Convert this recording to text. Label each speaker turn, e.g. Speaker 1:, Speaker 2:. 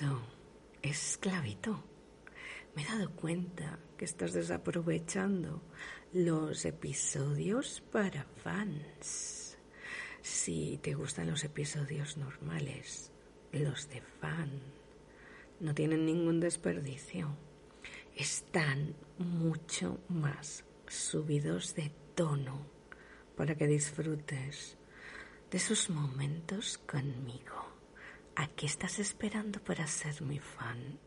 Speaker 1: Querido, esclavito, me he dado cuenta que estás desaprovechando los episodios para fans. Si te gustan los episodios normales, los de fan no tienen ningún desperdicio. Están mucho más subidos de tono para que disfrutes de esos momentos conmigo. ¿A qué estás esperando para ser mi fan?